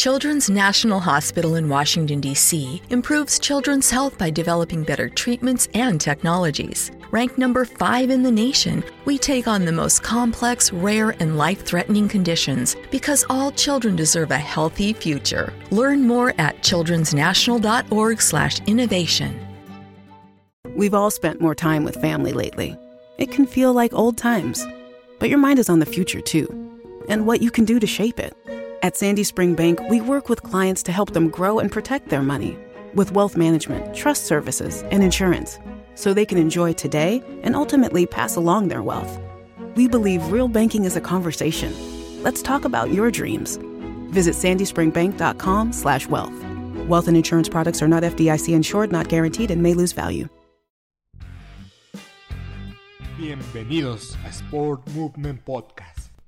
Children's National Hospital in Washington, D.C. improves children's health by developing better treatments and technologies. Ranked number five in the nation, we take on the most complex, rare, and life threatening conditions because all children deserve a healthy future. Learn more at childrensnational.org/slash innovation. We've all spent more time with family lately. It can feel like old times, but your mind is on the future too, and what you can do to shape it. At Sandy Spring Bank, we work with clients to help them grow and protect their money with wealth management, trust services, and insurance so they can enjoy today and ultimately pass along their wealth. We believe real banking is a conversation. Let's talk about your dreams. Visit sandyspringbank.com/wealth. Wealth and insurance products are not FDIC insured, not guaranteed, and may lose value. Bienvenidos a Sport Movement Podcast,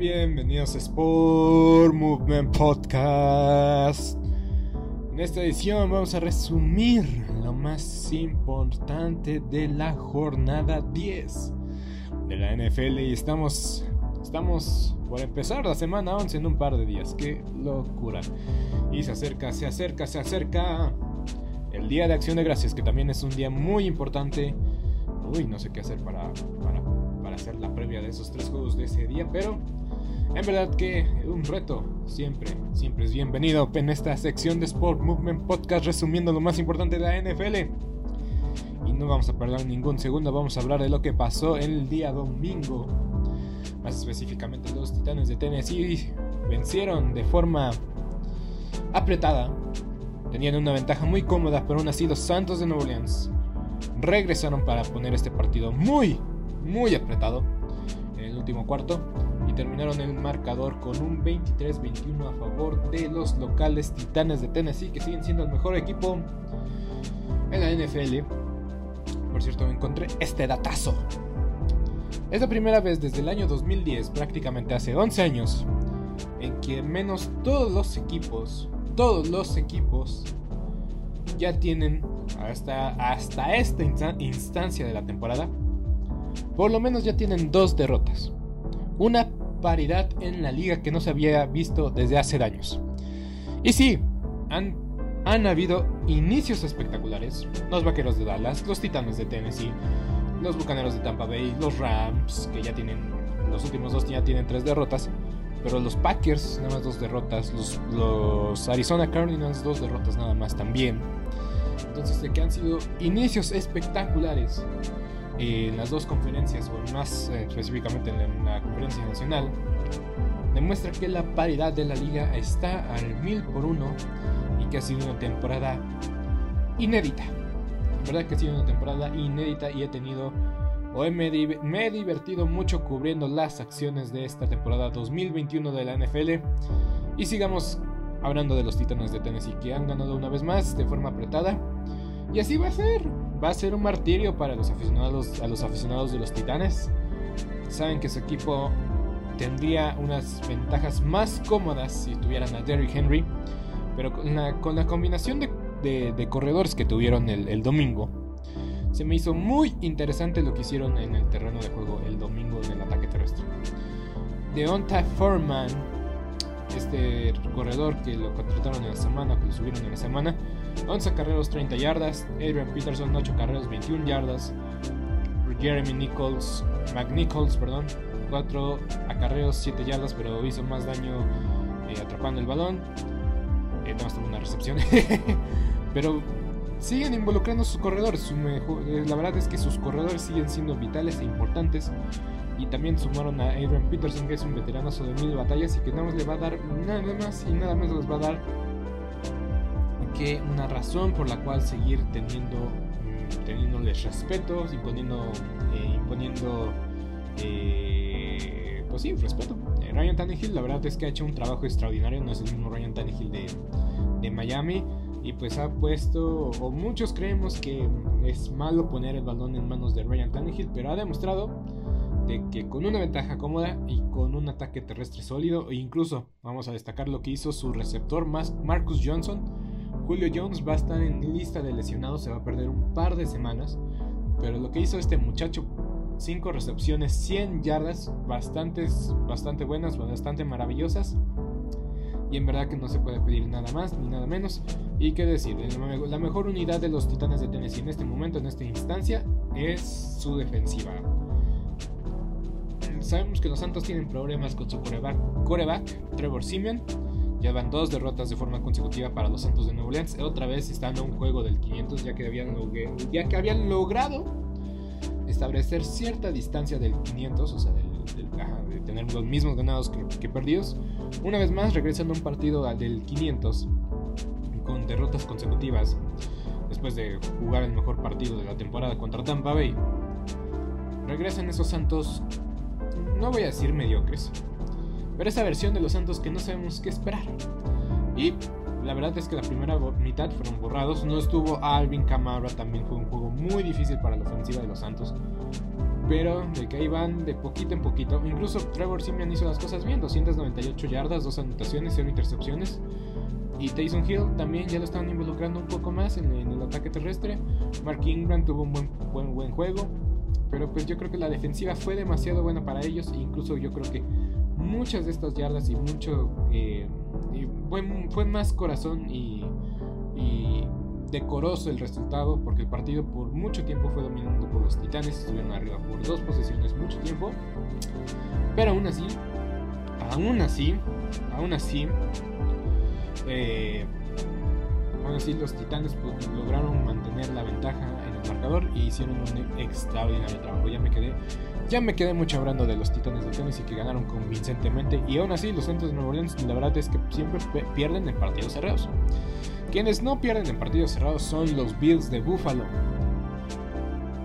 Bienvenidos a Sport Movement Podcast. En esta edición vamos a resumir lo más importante de la jornada 10 de la NFL y estamos estamos por empezar la semana 11 en un par de días. Qué locura. Y se acerca, se acerca, se acerca el Día de Acción de Gracias, que también es un día muy importante. Uy, no sé qué hacer para, para, para hacer la previa de esos tres juegos de ese día, pero en verdad que un reto siempre, siempre es bienvenido en esta sección de Sport Movement Podcast resumiendo lo más importante de la NFL. Y no vamos a perder ningún segundo, vamos a hablar de lo que pasó el día domingo. Más específicamente los Titanes de Tennessee vencieron de forma apretada. Tenían una ventaja muy cómoda, pero aún así los Santos de Nueva Orleans regresaron para poner este partido muy, muy apretado último cuarto y terminaron el marcador con un 23-21 a favor de los locales Titanes de Tennessee que siguen siendo el mejor equipo en la NFL. Por cierto, encontré este datazo. Es la primera vez desde el año 2010, prácticamente hace 11 años, en que menos todos los equipos, todos los equipos ya tienen hasta, hasta esta instancia de la temporada, por lo menos ya tienen dos derrotas. Una paridad en la liga que no se había visto desde hace años. Y sí, han, han habido inicios espectaculares. Los Vaqueros de Dallas, los Titanes de Tennessee, los Bucaneros de Tampa Bay, los Rams, que ya tienen, los últimos dos ya tienen tres derrotas. Pero los Packers, nada más dos derrotas. Los, los Arizona Cardinals, dos derrotas nada más también. Entonces, de que han sido inicios espectaculares en las dos conferencias, o más eh, específicamente en la conferencia nacional, demuestra que la paridad de la liga está al mil por uno y que ha sido una temporada inédita. La verdad que ha sido una temporada inédita y he tenido Hoy me, he divertido mucho cubriendo las acciones de esta temporada 2021 de la NFL y sigamos hablando de los Titanes de Tennessee que han ganado una vez más de forma apretada y así va a ser. Va a ser un martirio para los aficionados a los aficionados de los Titanes. Saben que su equipo tendría unas ventajas más cómodas si tuvieran a Derrick Henry, pero con la, combinación de, corredores que tuvieron el domingo se me hizo muy interesante lo que hicieron en el terreno de juego el domingo en el ataque terrestre. Deonta Foreman, este corredor que lo contrataron en la semana, que lo subieron en la semana, 11 carreros, 30 yardas. Adrian Peterson, 8 carreros, 21 yardas. Jeremy Nichols, McNichols, perdón, 4 acarreos, 7 yardas, pero hizo más daño eh, atrapando el balón. Eh, no, tuvo una recepción. pero siguen involucrando sus corredores. Eh, la verdad es que sus corredores siguen siendo vitales e importantes. Y también sumaron a Adrian Peterson, que es un veteranazo de mil batallas y que nada más le va a dar, nada más y nada más les va a dar que una razón por la cual seguir teniendo, mm, teniéndoles respeto, imponiendo, eh, imponiendo, eh, pues sí, respeto. Ryan Tannehill, la verdad es que ha hecho un trabajo extraordinario, no es el mismo Ryan Tannehill de, de Miami y pues ha puesto, o muchos creemos que es malo poner el balón en manos de Ryan Tannehill, pero ha demostrado de que con una ventaja cómoda y con un ataque terrestre sólido, e incluso vamos a destacar lo que hizo su receptor Marcus Johnson, Julio Jones va a estar en lista de lesionados, se va a perder un par de semanas, pero lo que hizo este muchacho 5 recepciones, 100 yardas, bastantes, bastante buenas, bastante maravillosas y en verdad que no se puede pedir nada más ni nada menos. Y qué decir, la mejor unidad de los Titanes de Tennessee en este momento, en esta instancia, es su defensiva. Sabemos que los Santos tienen problemas con su coreback, Trevor Simeon. Llevan dos derrotas de forma consecutiva para los Santos de Nueva Orleans. Otra vez están en un juego del 500 ya que habían, ya que habían logrado establecer cierta distancia del 500, o sea, de tener los mismos ganados que, perdidos. Una vez más regresan a un partido del 500 con derrotas consecutivas después de jugar el mejor partido de la temporada contra Tampa Bay. Regresan esos Santos, no voy a decir mediocres, pero esa versión de los Santos que no sabemos qué esperar. Y la verdad es que la primera mitad fueron borrados. No estuvo Alvin Kamara, también fue un juego muy difícil para la ofensiva de los Santos pero de que ahí van de poquito en poquito. Incluso Trevor Simeon hizo las cosas bien, 298 yardas, dos anotaciones, 0 intercepciones. Y Tyson Hill también ya lo estaban involucrando un poco más en, el ataque terrestre. Mark Ingram tuvo un buen, buen, buen, juego. Pero pues yo creo que la defensiva fue demasiado buena para ellos. E incluso yo creo que muchas de estas yardas y mucho... Eh, fue, más corazón y, y decoroso el resultado porque el partido por mucho tiempo fue dominado por los Titanes, estuvieron arriba por dos posiciones mucho tiempo, pero aún así, aún así, aún así, eh, aún así los Titanes pues, lograron mantener la ventaja en marcador y hicieron un extraordinario trabajo. Ya me quedé, ya me quedé mucho hablando de los Titanes de Tennessee que ganaron convincentemente y aún así los Santos de Nueva Orleans la verdad es que siempre pierden en partidos cerrados. Quienes no pierden en partidos cerrados son los Bills de Buffalo.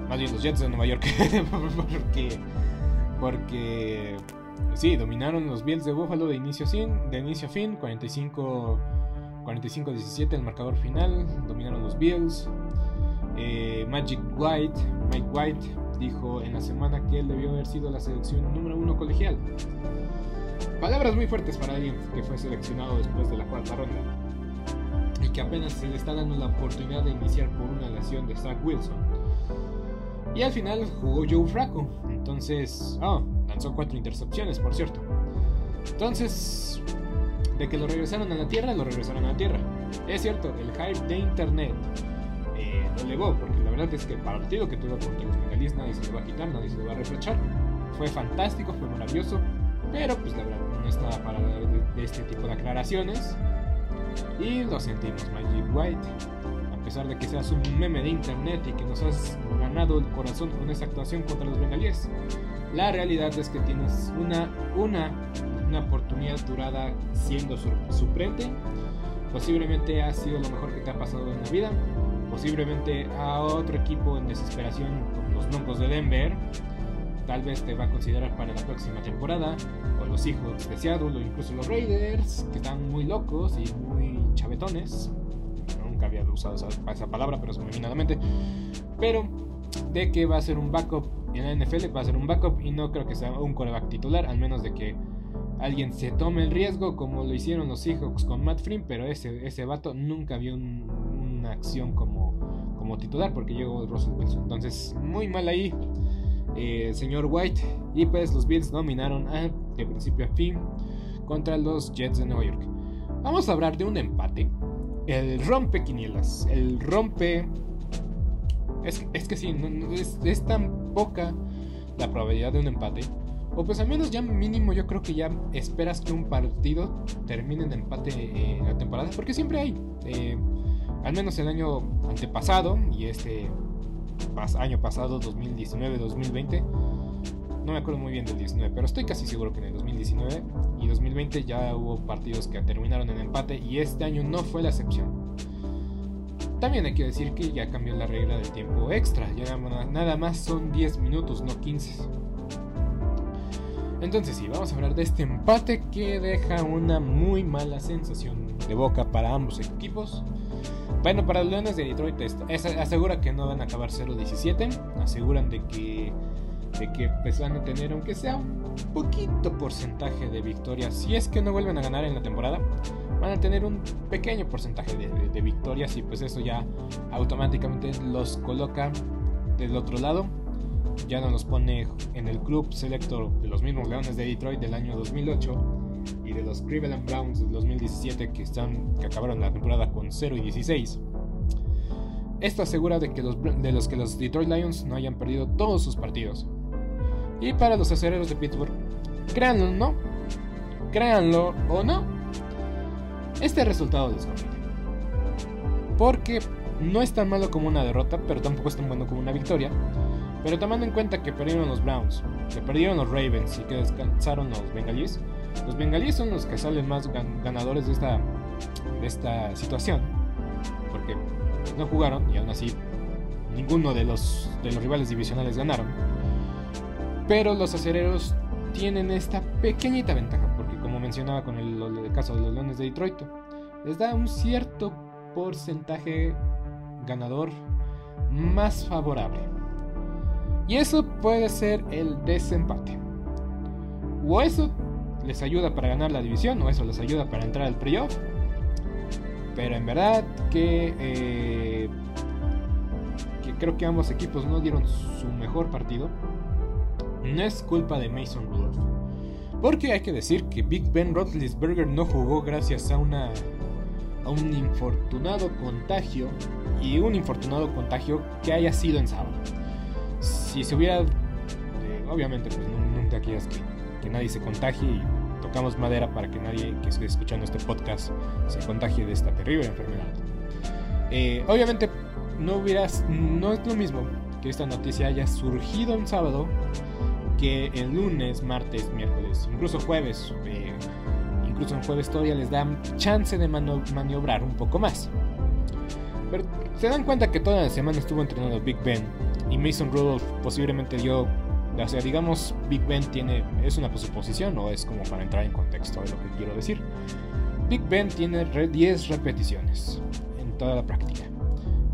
Más bien los Jets de Nueva York. porque, porque sí, dominaron los Bills de Buffalo de inicio a fin, de inicio a fin 45 45-17 el marcador final, dominaron los Bills. Eh, Magic White, Mike White dijo en la semana que él debió haber sido la selección número uno colegial. Palabras muy fuertes para alguien que fue seleccionado después de la cuarta ronda y que apenas se le está dando la oportunidad de iniciar por una lesión de Zach Wilson. Y al final jugó Joe Fracco. Entonces, oh, lanzó cuatro intercepciones, por cierto. Entonces, de que lo regresaron a la tierra, lo regresaron a la tierra. Es cierto, el hype de internet elevó, porque la verdad es que el partido que tuvo contra los bengalíes nadie se lo va a quitar, nadie se lo va a reprochar. Fue fantástico, fue maravilloso, pero pues la verdad no estaba para de este tipo de aclaraciones. Y lo sentimos, Magic White. A pesar de que seas un meme de internet y que nos has ganado el corazón con esa actuación contra los bengalíes, la realidad es que tienes una, una, una oportunidad durada siendo suplente. Posiblemente ha sido lo mejor que te ha pasado en la vida. Posiblemente a otro equipo en desesperación como los Broncos de Denver, tal vez te va a considerar para la próxima temporada, o los hijos de Seattle, o incluso los Raiders, que están muy locos y muy chavetones. Nunca había usado esa, palabra, pero se. Pero de que va a ser un backup en la NFL, va a ser un backup y no creo que sea un coreback titular, al menos de que alguien se tome el riesgo como lo hicieron los Seahawks con Matt Flynn, pero ese, ese vato nunca vio acción como, como titular porque llegó Russell Wilson. Entonces, muy mal ahí, eh, señor White. Y pues los Bills dominaron de principio a fin contra los Jets de Nueva York. Vamos a hablar de un empate. El rompe quinielas. El rompe... Es, es que sí, es, tan poca la probabilidad de un empate o pues al menos ya mínimo yo creo que ya esperas que un partido termine en empate eh, la temporada. Porque siempre hay. Eh, al menos el año antepasado y este año pasado, 2019-2020. No me acuerdo muy bien del 19, pero estoy casi seguro que en el 2019 y 2020 ya hubo partidos que terminaron en empate y este año no fue la excepción. También hay que decir que ya cambió la regla del tiempo extra, ya nada más son 10 minutos, no 15. Entonces sí, vamos a hablar de este empate que deja una muy mala sensación de boca para ambos equipos. Bueno, para los Leones de Detroit asegura que no van a acabar 0-17, aseguran de que, de que pues, van a tener aunque sea un poquito porcentaje de victorias. Si es que no vuelven a ganar en la temporada, van a tener un pequeño porcentaje de, de victorias y pues eso ya automáticamente los coloca del otro lado ya no los pone en el club selector de los mismos Leones de Detroit del año 2008 y de los Cleveland Browns del 2017 que, están, que acabaron la temporada con 0 y 16. Esto asegura de, que los, de los que los Detroit Lions no hayan perdido todos sus partidos. Y para los acereros de Pittsburgh, créanlo o no, créanlo o no, este resultado les conviene. Porque no es tan malo como una derrota, pero tampoco es tan bueno como una victoria. Pero tomando en cuenta que perdieron los Browns, que perdieron los Ravens y que descansaron los Bengalíes, los Bengalíes son los que salen más ganadores de esta, de esta situación. Porque no jugaron y aún así ninguno de los, de los rivales divisionales ganaron. Pero los acereros tienen esta pequeñita ventaja, porque como mencionaba con el, el caso de los Leones de Detroit, les da un cierto porcentaje ganador más favorable. Y eso puede ser el desempate. O eso les ayuda para ganar la división, o eso les ayuda para entrar al playoff. Pero en verdad que, eh, que creo que ambos equipos no dieron su mejor partido. No es culpa de Mason Rudolph. Porque hay que decir que Big Ben Roethlisberger no jugó gracias a una a un infortunado contagio y un infortunado contagio que haya sido en sábado si se hubiera, eh, obviamente, pues nunca quieras que, que nadie se contagie y tocamos madera para que nadie que esté escuchando este podcast se contagie de esta terrible enfermedad. Eh, obviamente no hubieras, no es lo mismo que esta noticia haya surgido un sábado que el lunes, martes, miércoles, incluso jueves. Eh, incluso en jueves todavía les dan chance de maniobrar un poco más. Pero se dan cuenta que toda la semana estuvo entrenando Big Ben y Mason Rudolph posiblemente dio, o sea, digamos, Big Ben tiene, es una suposición o es como para entrar en contexto de lo que quiero decir. Big Ben tiene 10 repeticiones en toda la práctica.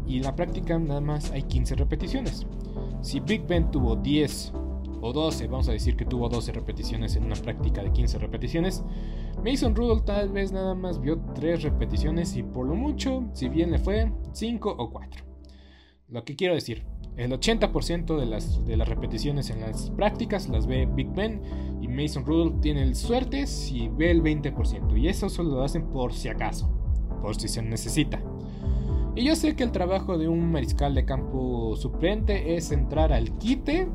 Y en la práctica nada más hay 15 repeticiones. Si Big Ben tuvo 10 o 12, vamos a decir que tuvo 12 repeticiones en una práctica de 15 repeticiones, Mason Rudolph tal vez nada más vio 3 repeticiones y por lo mucho, si bien le fue, 5 o 4. Lo que quiero decir, el 80% de las, de las repeticiones en las prácticas las ve Big Ben y Mason Rudolph tiene el suerte si ve el 20%. Y eso solo lo hacen por si acaso, por si se necesita. Y yo sé que el trabajo de un mariscal de campo suplente es entrar al quite,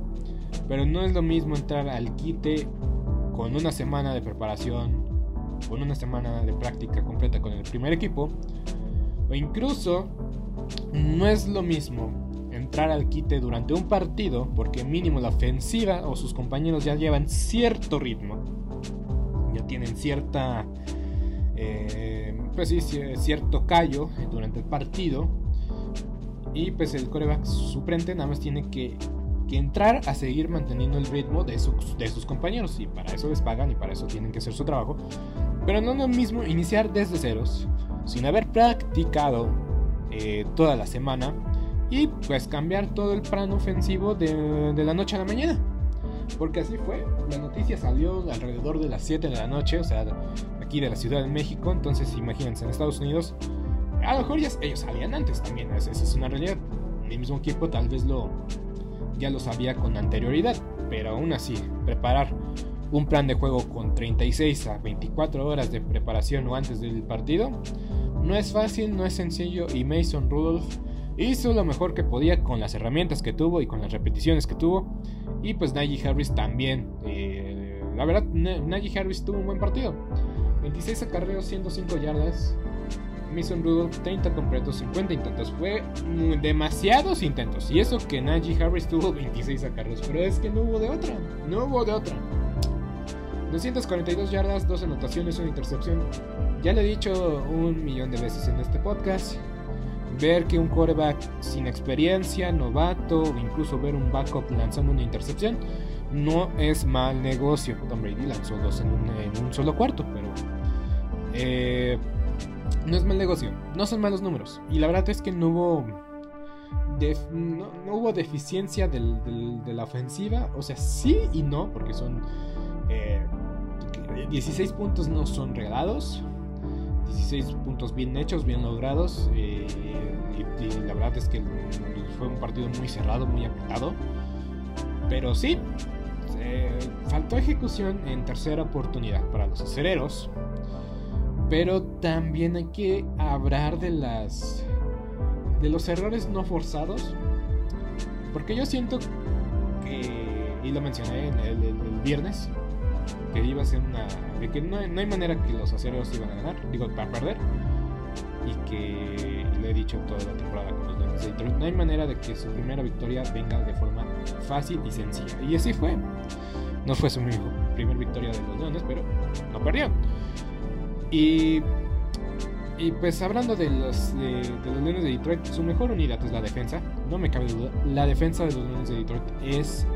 pero no es lo mismo entrar al quite con una semana de preparación, con una semana de práctica completa con el primer equipo, o incluso no es lo mismo entrar al quite durante un partido porque mínimo la ofensiva o sus compañeros ya llevan cierto ritmo, ya tienen cierta, eh, pues sí, cierto callo durante el partido y pues el coreback suplente nada más tiene que que entrar a seguir manteniendo el ritmo de sus, de sus compañeros. Y para eso les pagan y para eso tienen que hacer su trabajo. Pero no lo mismo iniciar desde ceros, sin haber practicado eh, toda la semana y pues cambiar todo el plan ofensivo de, de, la noche a la mañana. Porque así fue, la noticia salió alrededor de las 7 de la noche, o sea, aquí de la Ciudad de México, entonces imagínense, en Estados Unidos, a lo mejor ellos salían antes también, esa es una realidad. El mismo equipo tal vez lo ya lo sabía con anterioridad, pero aún así, preparar un plan de juego con 36 a 24 horas de preparación o antes del partido no es fácil, no es sencillo y Mason Rudolph hizo lo mejor que podía con las herramientas que tuvo y con las repeticiones que tuvo. Y pues Najee Harris también. Eh, la verdad, Najee Harris tuvo un buen partido. 26 acarreos, 105 yardas. Mason Rudolph 30 completos, 50 intentos. Fue demasiados intentos. Y eso que Najee Harris tuvo 26 acarreos. Pero es que no hubo de otra. No hubo de otra. 242 yardas, 2 anotaciones, una intercepción. Ya le he dicho un millón de veces en este podcast ver que un quarterback sin experiencia, novato, o incluso ver un backup lanzando una intercepción, no es mal negocio. Tom Brady lanzó dos en un, solo cuarto, pero eh, no es mal negocio, no son malos números. Y la verdad es que no hubo, no, hubo deficiencia de la ofensiva, o sea, sí y no, porque son 16 eh, puntos no son regalados. 16 puntos bien hechos, bien logrados. Eh, y, la verdad es que fue un partido muy cerrado, muy apretado. Pero sí, faltó ejecución en tercera oportunidad para los acereros. Pero también hay que hablar de las. de los errores no forzados. Porque yo siento que. y lo mencioné en el viernes que iba a ser una. de que no, hay manera que los aceros iban a ganar, digo, para perder. Y que lo he dicho toda la temporada con los Leones de Detroit, no hay manera de que su primera victoria venga de forma fácil y sencilla. Y así fue. No fue su primera victoria de los Leones, pero no perdió. Y y pues hablando de los, de, los Leones de Detroit, su mejor unidad es la defensa, no me cabe duda. La defensa de los Leones de Detroit es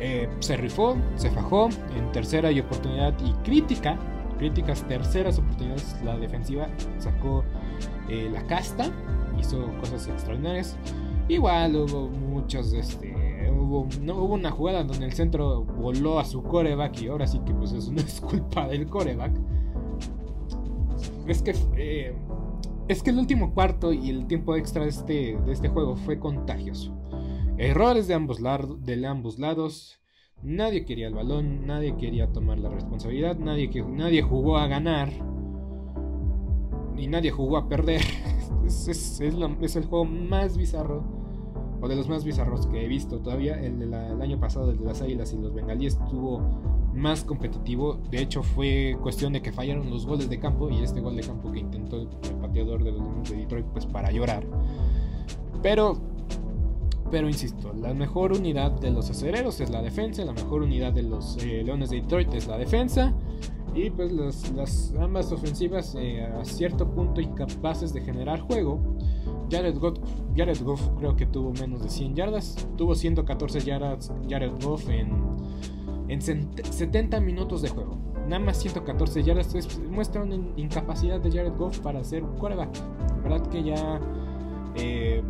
eh, se rifó, se fajó en tercera y oportunidad y crítica, críticas terceras oportunidades, la defensiva sacó eh, la casta, hizo cosas extraordinarias. Igual hubo muchos, este, hubo, no, hubo una jugada donde el centro voló a su coreback y ahora sí que pues eso no es culpa del coreback. Es que eh, es que el último cuarto y el tiempo extra de este, de este juego fue contagioso. Errores de ambos, lados. Nadie quería el balón, nadie quería tomar la responsabilidad, nadie, nadie jugó a ganar. Y nadie jugó a perder. es, el juego más bizarro, o de los más bizarros que he visto todavía. El del año pasado, el de las Águilas y los Bengalíes, estuvo más competitivo. De hecho, fue cuestión de que fallaron los goles de campo y este gol de campo que intentó el, pateador de los de Detroit, pues para llorar. Pero pero insisto, la mejor unidad de los acereros es la defensa, la mejor unidad de los eh, Leones de Detroit es la defensa. Y pues las, ambas ofensivas eh, a cierto punto incapaces de generar juego. Jared Goff, Jared Goff creo que tuvo menos de 100 yardas. Tuvo 114 yardas Jared Goff en, en 70 minutos de juego. Nada más 114 yardas. muestra una incapacidad de Jared Goff para hacer quarterback. La verdad que ya... Eh,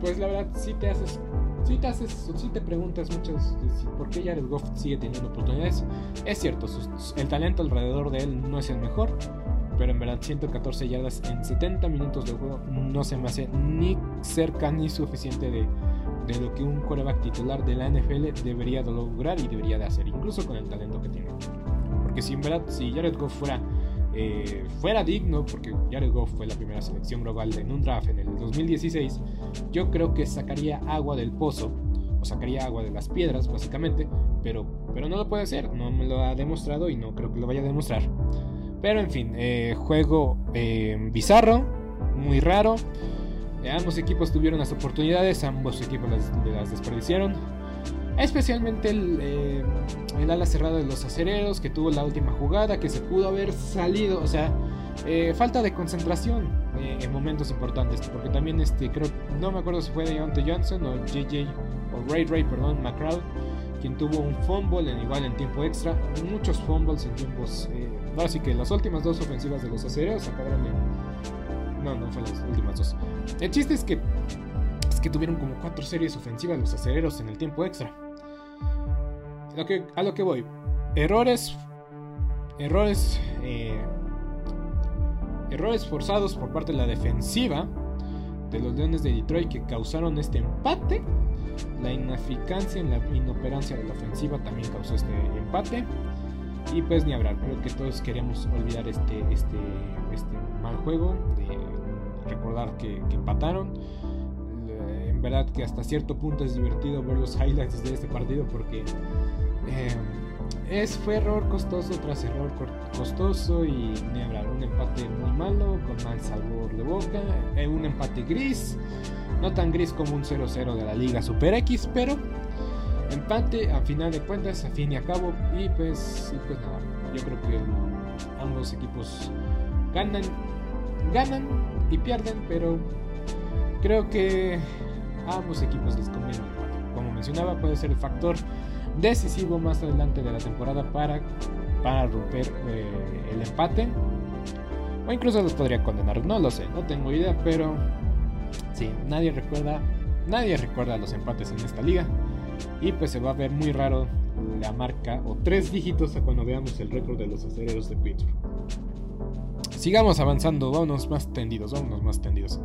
pues la verdad si te haces si te haces si te preguntas muchas por qué Jared Goff sigue teniendo oportunidades es cierto el talento alrededor de él no es el mejor pero en verdad 114 yardas en 70 minutos de juego no se me hace ni cerca ni suficiente de, de lo que un coreback titular de la NFL debería de lograr y debería de hacer incluso con el talento que tiene. Porque si en verdad si Jared Goff fuera eh, fuera digno, porque Jared Goff fue la primera selección global en un draft en el 2016, yo creo que sacaría agua del pozo, o sacaría agua de las piedras, básicamente, pero, pero no lo puede hacer, no me lo ha demostrado y no creo que lo vaya a demostrar. Pero en fin, eh, juego eh, bizarro, muy raro. ambos equipos tuvieron las oportunidades, ambos equipos las desperdiciaron. Especialmente eh, el, ala cerrada de los acereros que tuvo la última jugada, que se pudo haber salido. O sea, eh, falta de concentración eh, en momentos importantes. Porque también este, creo, no me acuerdo si fue Deontay Johnson o JJ o Ray Ray, perdón, McCraw, quien tuvo un fumble en igual en tiempo extra, muchos fumbles en tiempos, eh, así que las últimas dos ofensivas de los acereros acabaron en, no, no fue las últimas dos. El chiste es que es que tuvieron como cuatro series ofensivas los acereros en el tiempo extra. Que, a lo que voy, errores, errores, eh, errores forzados por parte de la defensiva de los Leones de Detroit que causaron este empate. La ineficacia en la inoperancia de la ofensiva también causó este empate. Y pues ni hablar, creo que todos queremos olvidar este, este, este mal juego, recordar que, empataron. En verdad que hasta cierto punto es divertido ver los highlights de este partido porque eh, es, fue error costoso tras error costoso y ni hablar, un empate muy malo, con mal sabor de boca, eh, un empate gris, no tan gris como un 0-0 de la Liga Super X, pero empate a final de cuentas, a fin y a cabo, y pues, y pues nada, yo creo que ambos equipos ganan, ganan y pierden, pero creo que a ambos equipos les conviene Como mencionaba, puede ser el factor decisivo más adelante de la temporada para, para romper eh, el empate. O incluso los podría condenar, no lo sé, no tengo idea, pero sí, nadie recuerda, nadie recuerda los empates en esta liga. Y pues se va a ver muy raro la marca o tres dígitos a cuando veamos el récord de los aceleros de Pittsburgh. Sigamos avanzando, vámonos más tendidos, vámonos más tendidos.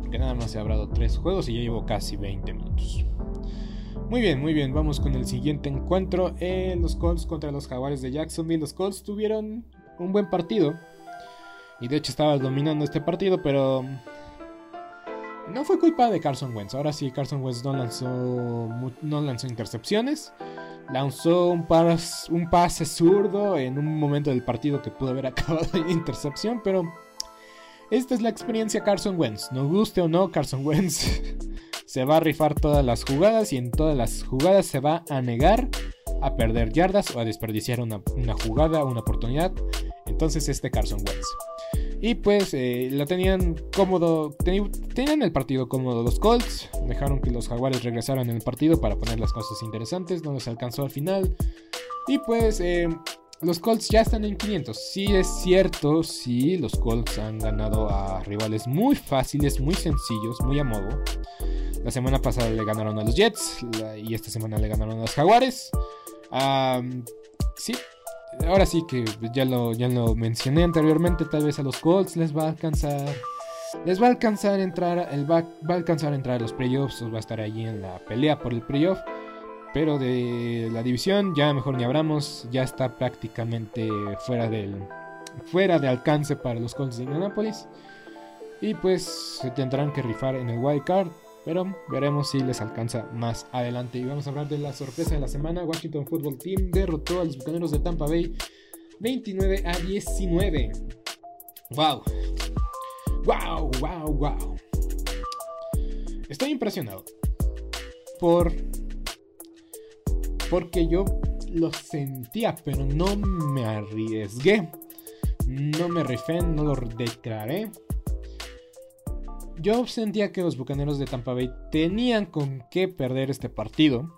Porque nada más he hablado tres juegos y ya llevo casi 20 minutos. Muy bien, muy bien. Vamos con el siguiente encuentro. en los Colts contra los Jaguares de Jacksonville. Los Colts tuvieron un buen partido. Y de hecho estaba dominando este partido, pero... No fue culpa de Carson Wentz. Ahora sí, Carson Wentz no lanzó, no lanzó intercepciones. Lanzó un, un pase zurdo en un momento del partido que pudo haber acabado en intercepción, pero... Esta es la experiencia Carson Wentz. No guste o no, Carson Wentz se va a rifar todas las jugadas y en todas las jugadas se va a negar a perder yardas o a desperdiciar una, jugada, una oportunidad. Entonces este Carson Wentz. Y pues eh, lo tenían cómodo, tenían el partido cómodo los Colts, dejaron que los Jaguares regresaran en el partido para poner las cosas interesantes, no les alcanzó al final. Y pues eh, los Colts ya están en 500. Sí es cierto, sí, los Colts han ganado a rivales muy fáciles, muy sencillos, muy a modo. La semana pasada le ganaron a los Jets y esta semana le ganaron a los Jaguares. sí, ahora sí que ya lo, ya lo mencioné anteriormente, tal vez a los Colts les va a alcanzar. Les va a alcanzar entrar, el va, va, a alcanzar entrar a los playoffs, va a estar allí en la pelea por el playoff. Pero de la división ya mejor ni hablamos, ya está prácticamente fuera del fuera de alcance para los Colts de Indianapolis. Y pues se tendrán que rifar en el wild card. Pero veremos si les alcanza más adelante. Y vamos a hablar de la sorpresa de la semana. Washington Football Team derrotó a los Bucaneros de Tampa Bay 29 a 19. ¡Wow! ¡Wow! ¡Wow! ¡Wow! Estoy impresionado. Por. Porque yo lo sentía, pero no me arriesgué. No me rifé, no lo declaré yo sentía que los Bucaneros de Tampa Bay tenían con qué perder este partido.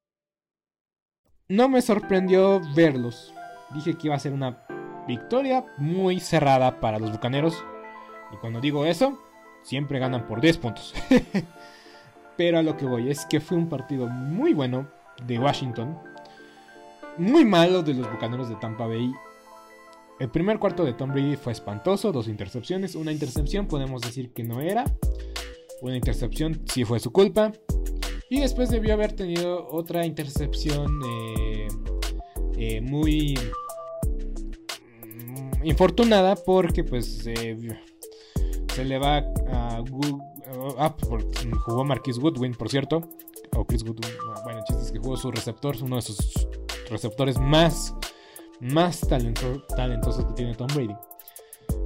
No me sorprendió verlos. Dije que iba a ser una victoria muy cerrada para los Bucaneros. Y cuando digo eso, siempre ganan por 10 puntos. Pero a lo que voy es que fue un partido muy bueno de Washington. Muy malo de los Bucaneros de Tampa Bay. El primer cuarto de Tom Brady fue espantoso, dos intercepciones. Una intercepción podemos decir que no era. Una intercepción sí fue su culpa. Y después debió haber tenido otra intercepción eh, eh, muy mm, infortunada porque pues eh, se le va a... Ah, jugó Marquis Goodwin, por cierto. O Chris Goodwin. Ah, bueno, el es que jugó su receptor, uno de sus receptores más, más talentosos que tiene Tom Brady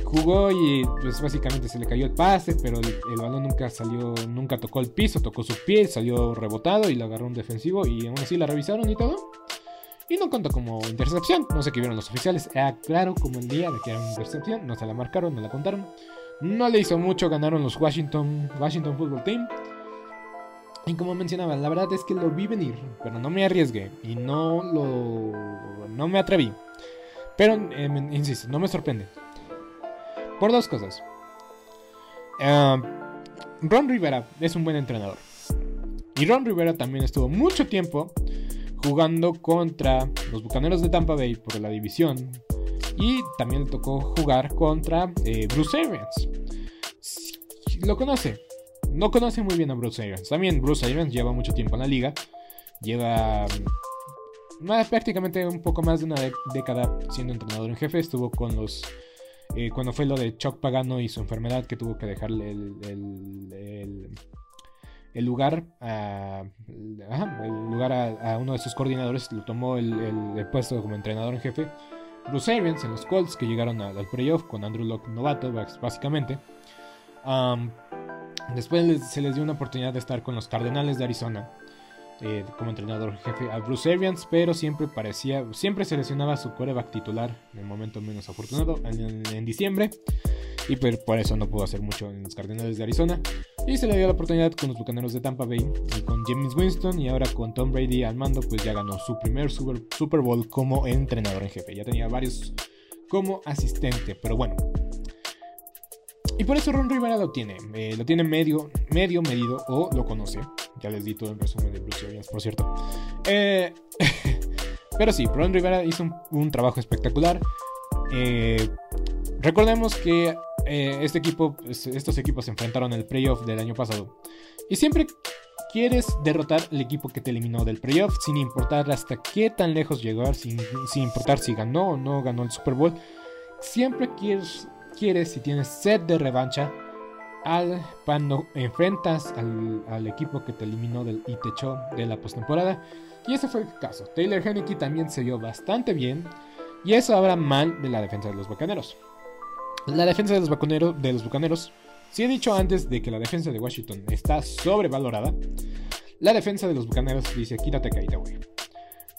jugó y pues básicamente se le cayó el pase, pero el, balón nunca salió, nunca tocó el piso, tocó su pie, salió rebotado y le agarró un defensivo y aún así la revisaron y todo. Y no contó como intercepción, no sé qué vieron los oficiales, era claro como el día de que era una intercepción, no se la marcaron, no la contaron. No le hizo mucho, ganaron los Washington, Washington Football Team. Y como mencionaba, la verdad es que lo vi venir, pero no me arriesgué y no lo no me atreví. Pero eh, insisto, no me sorprende. Por dos cosas. Em, Ron Rivera es un buen entrenador. Y Ron Rivera también estuvo mucho tiempo jugando contra los Bucaneros de Tampa Bay por la división. Y también le tocó jugar contra eh, Bruce Arians. Lo conoce. No conoce muy bien a Bruce Arians. También Bruce Arians lleva mucho tiempo en la liga. Lleva mm, prácticamente un poco más de una década siendo entrenador en jefe. Estuvo con los eh, cuando fue lo de Chuck Pagano y su enfermedad que tuvo que dejarle el, el, lugar, a, el lugar a, uno de sus coordinadores, lo tomó el, puesto como entrenador en jefe. Bruce Arians en los Colts que llegaron al, playoff con Andrew Locke novato, básicamente. después se les dio una oportunidad de estar con los Cardenales de Arizona eh, como entrenador jefe a Bruce Arians, pero siempre parecía, siempre seleccionaba su coreback titular en el momento menos afortunado, en, diciembre, y por, eso no pudo hacer mucho en los Cardenales de Arizona. Y se le dio la oportunidad con los Bucaneros de Tampa Bay y con James Winston, y ahora con Tom Brady al mando, pues ya ganó su primer Super, Super Bowl como entrenador en jefe. Ya tenía varios como asistente, pero bueno, y por eso Ron Rivera lo tiene. Eh, lo tiene medio, medio medido o lo conoce. Ya les di todo el resumen de Bruce Arians, por cierto. Eh, pero sí, Ron Rivera hizo un, trabajo espectacular. Eh, recordemos que este equipo, estos equipos se enfrentaron en el playoff del año pasado. Y siempre quieres derrotar al equipo que te eliminó del playoff, sin importar hasta qué tan lejos llegó, sin, sin importar si ganó o no ganó el Super Bowl. Siempre quieres quieres, si tienes sed de revancha, al, cuando enfrentas al, equipo que te eliminó del, y te echó de la postemporada. Y ese fue el caso. Taylor Henneke también se vio bastante bien. Y eso habla mal de la defensa de los Bucaneros. La defensa de los Bucaneros, de los Bucaneros, si he dicho antes de que la defensa de Washington está sobrevalorada, la defensa de los Bucaneros dice quítate caída, güey.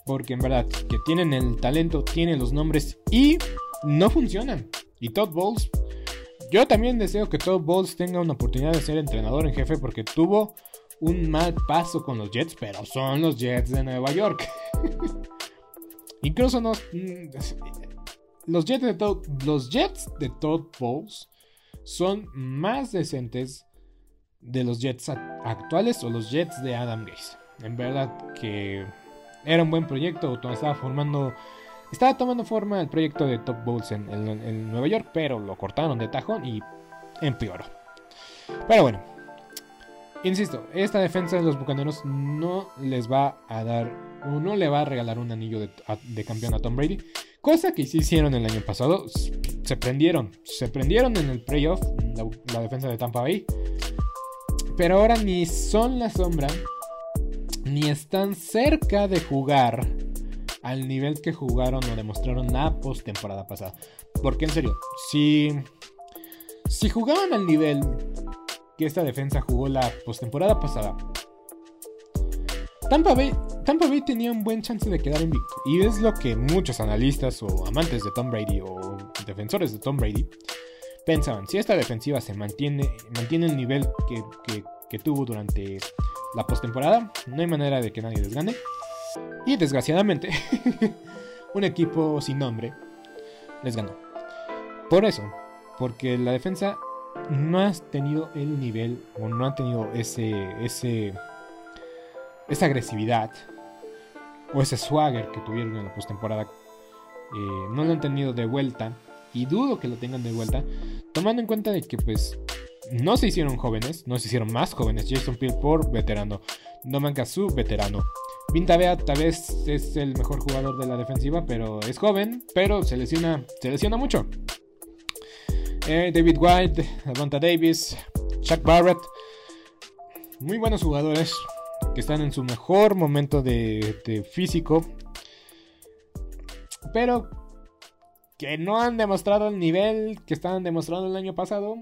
Porque en verdad que tienen el talento, tienen los nombres y no funcionan. Y Todd Bowles, yo también deseo que Todd Bowles tenga una oportunidad de ser entrenador en jefe porque tuvo un mal paso con los Jets, pero son los Jets de Nueva York. Incluso no, mm, los Jets de Todd, los Jets de Todd Bowles son más decentes de los Jets actuales o los Jets de Adam Gaze. En verdad que era un buen proyecto, estaba formando estaba tomando forma el proyecto de Top Bowls en, Nueva York, pero lo cortaron de tajón y empeoró. Pero bueno, insisto, esta defensa de los Bucaneros no les va a dar, o no le va a regalar un anillo de, campeón a Tom Brady, cosa que sí hicieron el año pasado. Se prendieron, se prendieron en el playoff la, la defensa de Tampa Bay, pero ahora ni son la sombra ni están cerca de jugar al nivel que jugaron o demostraron la postemporada pasada. Porque en serio, si, si jugaban al nivel que esta defensa jugó la postemporada pasada, Tampa Bay, Tampa Bay tenía un buen chance de quedar invicto. Y es lo que muchos analistas o amantes de Tom Brady o defensores de Tom Brady pensaban. Si esta defensiva se mantiene, mantiene el nivel que, que tuvo durante la postemporada, no hay manera de que nadie les gane. Y desgraciadamente, un equipo sin nombre les ganó. Por eso, porque la defensa no ha tenido el nivel o no ha tenido ese, ese, esa agresividad o ese swagger que tuvieron en la postemporada. Eh, no lo han tenido de vuelta y dudo que lo tengan de vuelta, tomando en cuenta de que pues no se hicieron jóvenes, no se hicieron más jóvenes. Jason Peel por veterano, Noman Kazu veterano. Vea tal vez es el mejor jugador de la defensiva, pero es joven, pero se lesiona, se lesiona mucho. Eh, David White, Avanta Davis, Chuck Barrett, muy buenos jugadores que están en su mejor momento de físico, pero que no han demostrado el nivel que estaban demostrando el año pasado.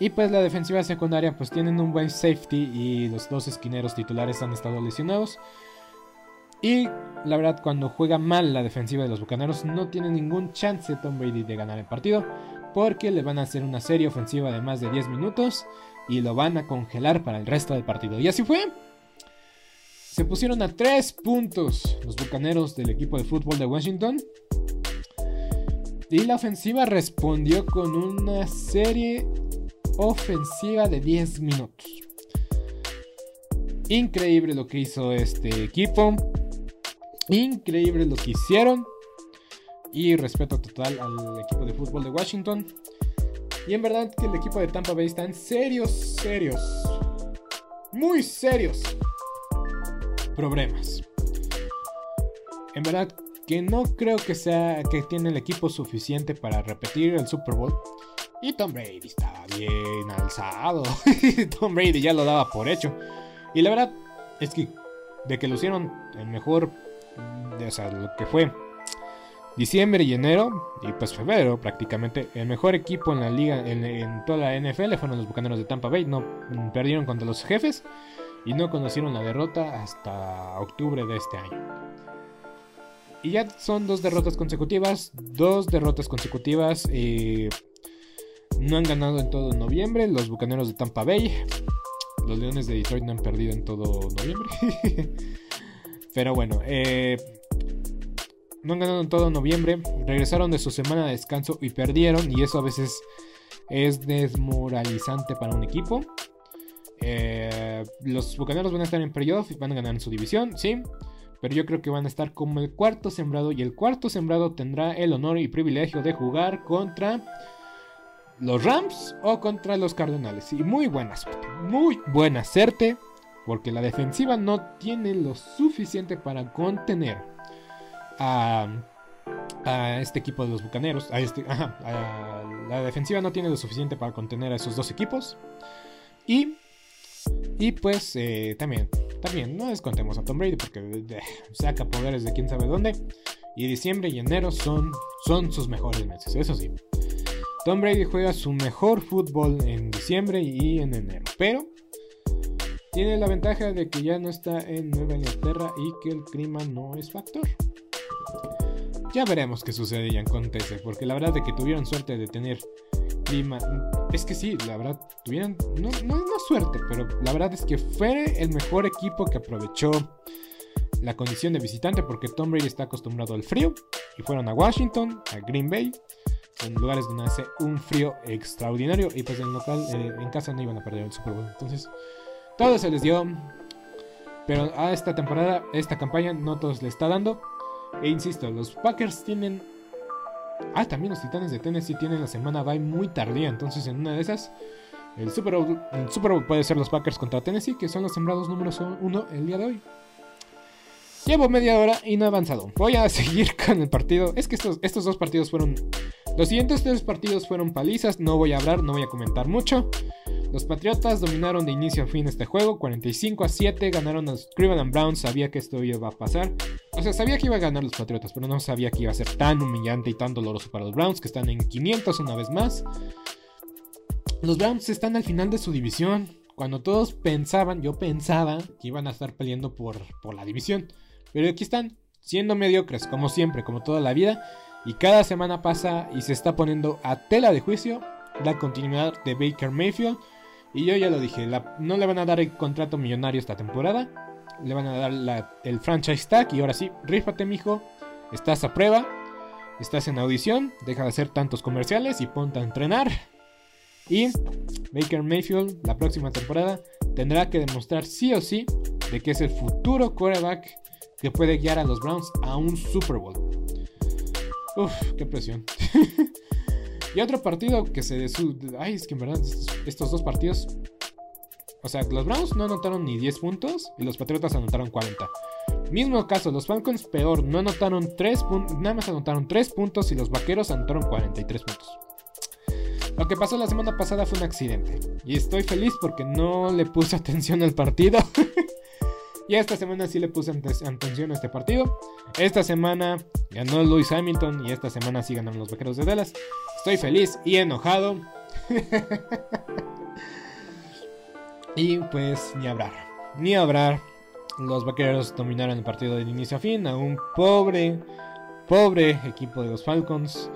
Y pues la defensiva secundaria pues tienen un buen safety y los dos esquineros titulares han estado lesionados. Y la verdad cuando juega mal la defensiva de los Bucaneros no tiene ningún chance Tom Brady de ganar el partido. Porque le van a hacer una serie ofensiva de más de 10 minutos y lo van a congelar para el resto del partido. Y así fue. Se pusieron a 3 puntos los Bucaneros del equipo de fútbol de Washington. Y la ofensiva respondió con una serie ofensiva de 10 minutos. Increíble lo que hizo este equipo. Increíble lo que hicieron. Y respeto total al equipo de fútbol de Washington. Y en verdad que el equipo de Tampa Bay está en serios, serios. Muy serios. Problemas. En verdad que no creo que sea que tiene el equipo suficiente para repetir el Super Bowl. Y Tom Brady estaba bien alzado. Tom Brady ya lo daba por hecho. Y la verdad es que de que lo hicieron el mejor, o sea, lo que fue diciembre y enero, y pues febrero prácticamente, el mejor equipo en la liga, en, toda la NFL fueron los Bucaneros de Tampa Bay. No perdieron contra los jefes y no conocieron la derrota hasta octubre de este año. Y ya son dos derrotas consecutivas. Dos derrotas consecutivas. Eh, no han ganado en todo noviembre. Los Bucaneros de Tampa Bay. Los Leones de Detroit no han perdido en todo noviembre. Pero bueno. Eh, no han ganado en todo noviembre. Regresaron de su semana de descanso y perdieron. Y eso a veces es desmoralizante para un equipo. Eh, los Bucaneros van a estar en playoff. Van a ganar en su división. Sí. Pero yo creo que van a estar como el cuarto sembrado. Y el cuarto sembrado tendrá el honor y privilegio de jugar contra los Rams o contra los Cardenales. Y muy buena suerte. Muy buena suerte. Porque la defensiva no tiene lo suficiente para contener a, este equipo de los Bucaneros. Este, la defensiva no tiene lo suficiente para contener a esos dos equipos. Y, y pues eh, también también no descontemos a Tom Brady porque eh, saca poderes de quién sabe dónde. Y diciembre y enero son, son sus mejores meses, eso sí. Tom Brady juega su mejor fútbol en diciembre y en enero. Pero tiene la ventaja de que ya no está en Nueva Inglaterra y que el clima no es factor. Ya veremos qué sucede y acontece, porque la verdad de que tuvieron suerte de tener clima. Es que sí, la verdad, tuvieron. No, no, no suerte, pero la verdad es que fue el mejor equipo que aprovechó la condición de visitante, porque Tom Brady está acostumbrado al frío. Y fueron a Washington, a Green Bay, en lugares donde hace un frío extraordinario. Y pues en local, eh, en casa no iban a perder el Super Bowl. Entonces, todo se les dio. Pero a esta temporada, esta campaña, no todos le está dando. E insisto, los Packers tienen Ah, también los Titanes de Tennessee tienen la semana bye muy tardía. Entonces, en una de esas, el Super, Bowl, puede ser los Packers contra Tennessee, que son los sembrados número uno el día de hoy. Llevo media hora y no he avanzado. Voy a seguir con el partido. Es que estos, estos dos partidos fueron. Los siguientes tres partidos fueron palizas. No voy a hablar, no voy a comentar mucho. Los Patriotas dominaron de inicio a fin este juego, 45 a 7, ganaron los Cleveland Browns, sabía que esto iba a pasar. O sea, sabía que iba a ganar los Patriotas, pero no sabía que iba a ser tan humillante y tan doloroso para los Browns, que están en 500 una vez más. Los Browns están al final de su división, cuando todos pensaban, yo pensaba que iban a estar peleando por, por la división. Pero aquí están, siendo mediocres, como siempre, como toda la vida. Y cada semana pasa y se está poniendo a tela de juicio la continuidad de Baker Mayfield y yo ya lo dije, no le van a dar el contrato millonario esta temporada. Le van a dar el franchise tag. Y ahora sí, rífate, mijo. Estás a prueba. Estás en audición. Deja de hacer tantos comerciales y ponte a entrenar. Y Baker Mayfield, la próxima temporada, tendrá que demostrar sí o sí de que es el futuro quarterback que puede guiar a los Browns a un Super Bowl. Uf, qué presión. Y otro partido que se... Ay, es que en verdad estos dos partidos... O sea, los Browns no anotaron ni 10 puntos y los Patriotas anotaron 40. Mismo caso, los Falcons peor, no anotaron 3 puntos, nada más anotaron 3 puntos y los Vaqueros anotaron 43 puntos. Lo que pasó la semana pasada fue un accidente. Y estoy feliz porque no le puse atención al partido. Y esta semana sí le puse atención a este partido. Esta semana ganó Lewis Hamilton y esta semana sí ganaron los Vaqueros de Dallas. Estoy feliz y enojado. y pues ni hablar. Ni hablar. Los vaqueros dominaron el partido de inicio a fin a un pobre, pobre equipo de los Falcons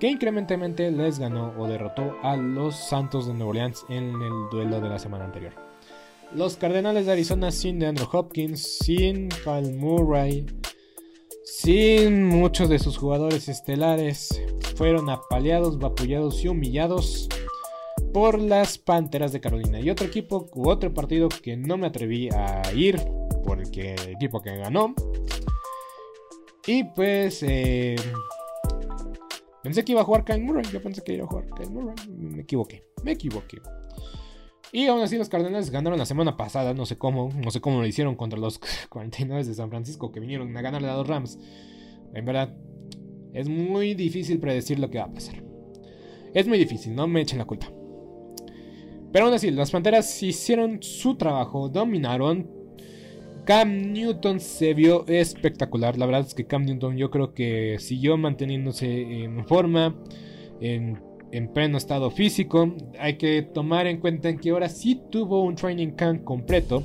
que incrementalmente les ganó o derrotó a los Santos de Nueva Orleans en el duelo de la semana anterior. Los Cardenales de Arizona sin DeAndre Hopkins, sin Kyle Murray, sin muchos de sus jugadores estelares, fueron apaleados, vapullados y humillados por las Panteras de Carolina. Y otro equipo otro partido que no me atreví a ir por el, equipo que ganó. Y pues eh, pensé que iba a jugar Kyle Murray. Yo pensé que iba a jugar Kyle Murray. Me equivoqué, me equivoqué. Y aún así los Cardenales ganaron la semana pasada, no sé cómo, no sé cómo lo hicieron contra los 49 de San Francisco que vinieron a ganarle a los Rams. En verdad, es muy difícil predecir lo que va a pasar. Es muy difícil, no me echen la culpa. Pero aún así, las Panteras hicieron su trabajo, dominaron. Cam Newton se vio espectacular. La verdad es que Cam Newton yo creo que siguió manteniéndose en forma, en pleno estado físico. Hay que tomar en cuenta que ahora sí tuvo un training camp completo.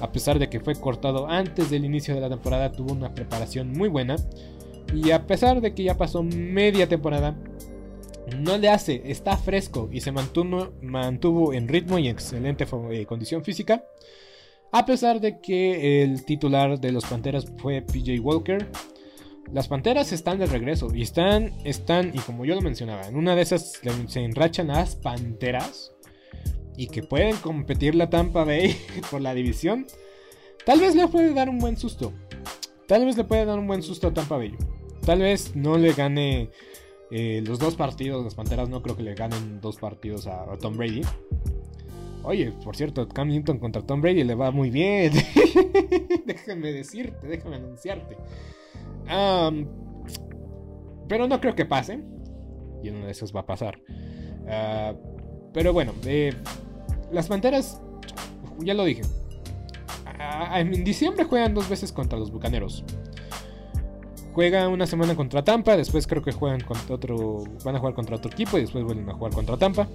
A pesar de que fue cortado antes del inicio de la temporada, tuvo una preparación muy buena. Y a pesar de que ya pasó media temporada, no le hace, está fresco y se mantuvo, mantuvo en ritmo y excelente eh, condición física. A pesar de que el titular de los Panteras fue PJ Walker, las Panteras están de regreso y están, están, y como yo lo mencionaba, en una de esas se enrachan las Panteras y que pueden competir la Tampa Bay por la división. Tal vez le puede dar un buen susto. Tal vez le puede dar un buen susto a Tampa Bay. Tal vez no le gane eh, los dos partidos. Las Panteras no creo que le ganen dos partidos a, Tom Brady. Oye, por cierto, Cam Newton contra Tom Brady le va muy bien. déjame decirte, déjame anunciarte. Pero no creo que pase. Y uno de esos va a pasar. Ah, pero bueno, las Panteras, ya lo dije. Ah, en diciembre juegan dos veces contra los Bucaneros. Juega una semana contra Tampa, después creo que juegan contra otro, van a jugar contra otro equipo y después vuelven a jugar contra Tampa.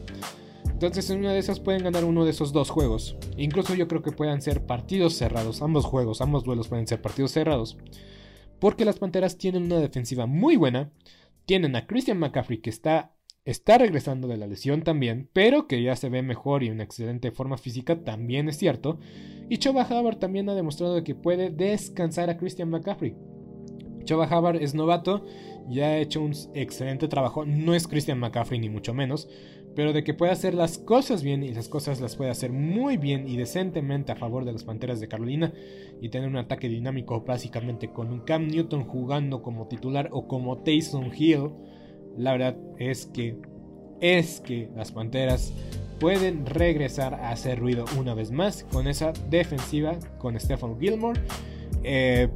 Entonces en una de esas pueden ganar uno de esos dos juegos. Incluso yo creo que puedan ser partidos cerrados. Ambos juegos, ambos duelos pueden ser partidos cerrados. Porque las Panteras tienen una defensiva muy buena. Tienen a Christian McCaffrey que está, está regresando de la lesión también. Pero que ya se ve mejor y en excelente forma física también es cierto. Y Choba Hubbard también ha demostrado que puede descansar a Christian McCaffrey. Choba Hubbard es novato y ha hecho un excelente trabajo. No es Christian McCaffrey ni mucho menos, pero de que puede hacer las cosas bien y las cosas las puede hacer muy bien y decentemente a favor de las Panteras de Carolina y tener un ataque dinámico básicamente con un Cam Newton jugando como titular o como Taysom Hill. La verdad es que es que las Panteras pueden regresar a hacer ruido una vez más con esa defensiva con Stephen Gilmore. Eh,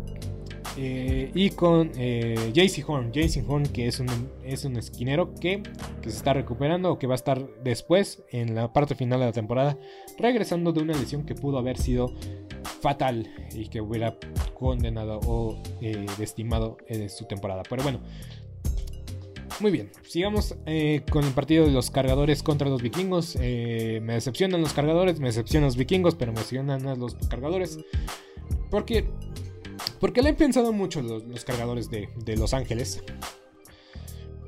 Eh, y con eh, JC Horn. JC Horn, que es un, es un esquinero que, se está recuperando o que va a estar después, en la parte final de la temporada, regresando de una lesión que pudo haber sido fatal y que hubiera condenado o eh, desestimado en su temporada. Pero bueno, muy bien, sigamos eh, con el partido de los cargadores contra los vikingos. Eh, me decepcionan los cargadores, me decepcionan los vikingos, pero me decepcionan los cargadores. Porque, porque le he pensado mucho los, cargadores de, Los Ángeles.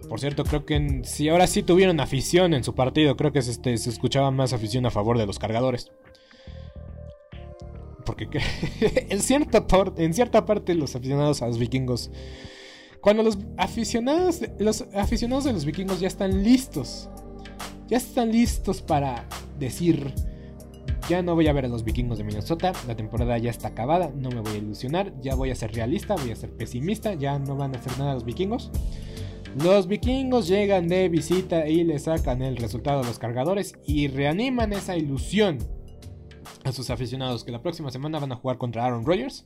Por cierto, creo que si ahora sí tuvieron afición en su partido, creo que se, este, se escuchaba más afición a favor de los cargadores. Porque en, cierta en cierta parte los aficionados a los vikingos cuando los aficionados, los aficionados de los vikingos ya están listos. Ya están listos para decir, ya no voy a ver a los vikingos de Minnesota, la temporada ya está acabada, no me voy a ilusionar, ya voy a ser realista, voy a ser pesimista, ya no van a hacer nada los vikingos. Los vikingos llegan de visita y le sacan el resultado a los cargadores y reaniman esa ilusión a sus aficionados que la próxima semana van a jugar contra Aaron Rodgers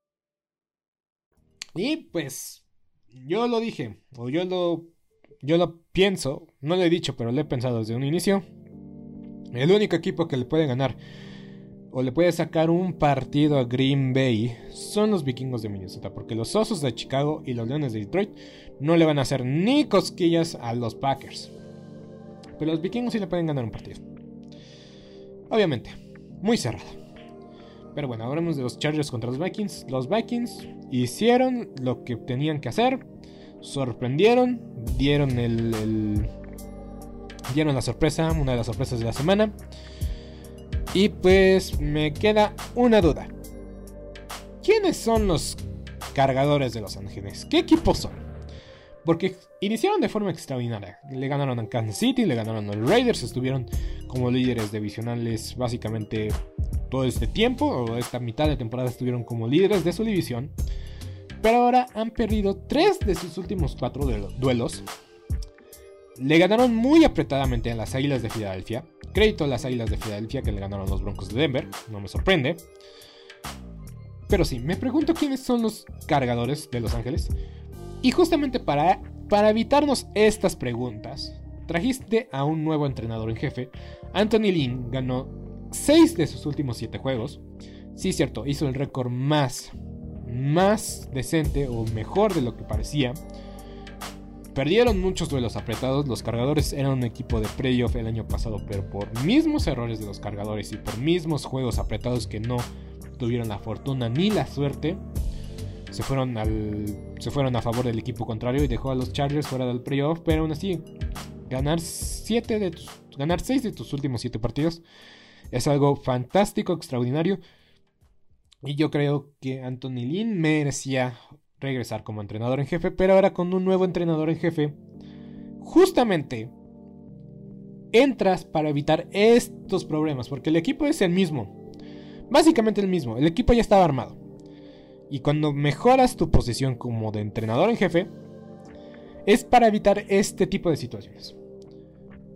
Y pues yo lo dije, o yo lo, yo lo pienso, no lo he dicho, pero lo he pensado desde un inicio. El único equipo que le puede ganar o le puede sacar un partido a Green Bay son los vikingos de Minnesota, porque los Osos de Chicago y los Leones de Detroit no le van a hacer ni cosquillas a los Packers. Pero los vikingos sí le pueden ganar un partido. Obviamente, muy cerrado. Pero bueno, hablemos de los Chargers contra los Vikings. Los Vikings hicieron lo que tenían que hacer. Sorprendieron. Dieron el, Dieron la sorpresa. Una de las sorpresas de la semana. Y pues me queda una duda. ¿Quiénes son los cargadores de Los Ángeles? ¿Qué equipos son? Porque iniciaron de forma extraordinaria. Le ganaron a Kansas City, le ganaron a los Raiders, estuvieron como líderes divisionales básicamente todo este tiempo, o esta mitad de temporada estuvieron como líderes de su división, pero ahora han perdido tres de sus últimos cuatro duelos. Le ganaron muy apretadamente a las Águilas de Filadelfia. Crédito a las Águilas de Filadelfia que le ganaron los Broncos de Denver, no me sorprende. Pero sí, me pregunto quiénes son los cargadores de Los Ángeles. Y justamente para, para evitarnos estas preguntas, trajiste a un nuevo entrenador en jefe. Anthony Lynn ganó 6 de sus últimos 7 juegos. Sí, cierto, hizo el récord más, más decente o mejor de lo que parecía. Perdieron muchos duelos apretados. Los cargadores eran un equipo de playoff el año pasado, pero por mismos errores de los cargadores y por mismos juegos apretados que no tuvieron la fortuna ni la suerte, se fueron, al, se fueron a favor del equipo contrario y dejó a los Chargers fuera del playoff. Pero aún así, ganar, 7 de ganar 6 de tus últimos 7 partidos es algo fantástico, extraordinario. Y yo creo que Anthony Lynn merecía regresar como entrenador en jefe, pero ahora con un nuevo entrenador en jefe, justamente entras para evitar estos problemas, porque el equipo es el mismo, básicamente el mismo, el equipo ya estaba armado. Y cuando mejoras tu posición como de entrenador en jefe, es para evitar este tipo de situaciones.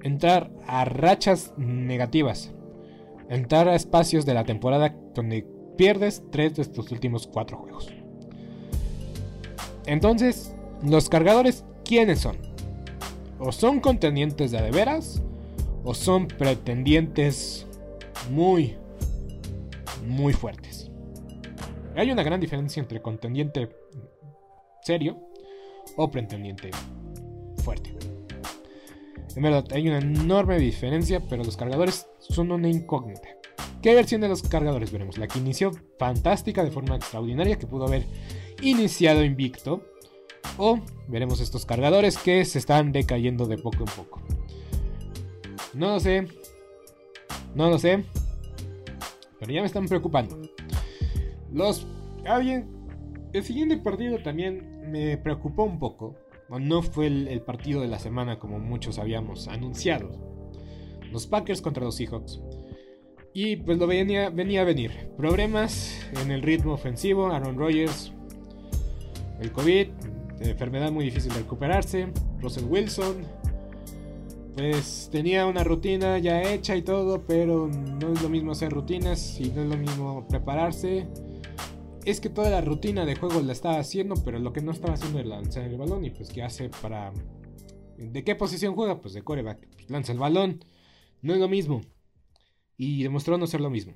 Entrar a rachas negativas. Entrar a espacios de la temporada donde pierdes tres de tus últimos cuatro juegos. Entonces, los cargadores, ¿quiénes son? O son contendientes de, de veras, o son pretendientes muy, muy fuertes. Hay una gran diferencia entre contendiente serio o pretendiente fuerte. En verdad, hay una enorme diferencia, pero los cargadores son una incógnita. ¿Qué versión de los cargadores veremos? La que inició fantástica de forma extraordinaria, que pudo haber iniciado invicto. O veremos estos cargadores que se están decayendo de poco en poco. No lo sé. No lo sé. Pero ya me están preocupando. Los. Alguien. El siguiente partido también me preocupó un poco. No fue el, partido de la semana como muchos habíamos anunciado. Los Packers contra los Seahawks. Y pues lo venía, venía a venir. Problemas en el ritmo ofensivo. Aaron Rodgers. El COVID. Enfermedad muy difícil de recuperarse. Russell Wilson pues tenía una rutina ya hecha y todo, pero no es lo mismo hacer rutinas y no es lo mismo prepararse. Es que toda la rutina de juego la estaba haciendo, pero lo que no estaba haciendo era lanzar el balón y pues qué hace para... ¿De qué posición juega? Pues de coreback. Lanza el balón. No es lo mismo. Y demostró no ser lo mismo.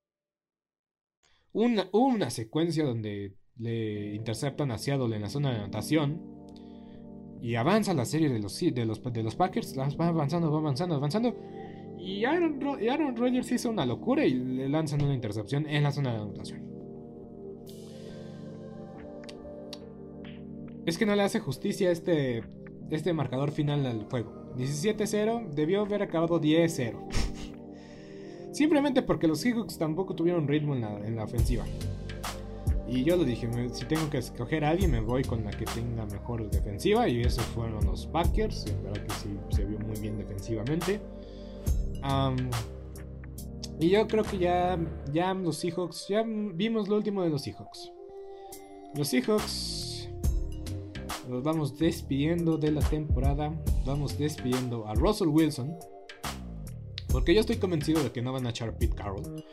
una, una secuencia donde le interceptan a Seattle en la zona de anotación. Y avanza la serie de los, de los, de los Packers. Va avanzando, va avanzando, avanzando. Y Aaron, Aaron Rodgers hizo una locura y le lanzan una intercepción en la zona de anotación. Es que no le hace justicia este, este marcador final al juego. 17-0, debió haber acabado 10-0. Simplemente porque los Seahawks tampoco tuvieron ritmo en la, ofensiva. Y yo lo dije, si tengo que escoger a alguien me voy con la que tenga mejor defensiva. Y esos fueron los Packers. En verdad que sí se vio muy bien defensivamente. y yo creo que ya, ya los Seahawks, ya vimos lo último de los Seahawks. Los Seahawks los vamos despidiendo de la temporada. Vamos despidiendo a Russell Wilson. Porque yo estoy convencido de que no van a echar Pete Carroll.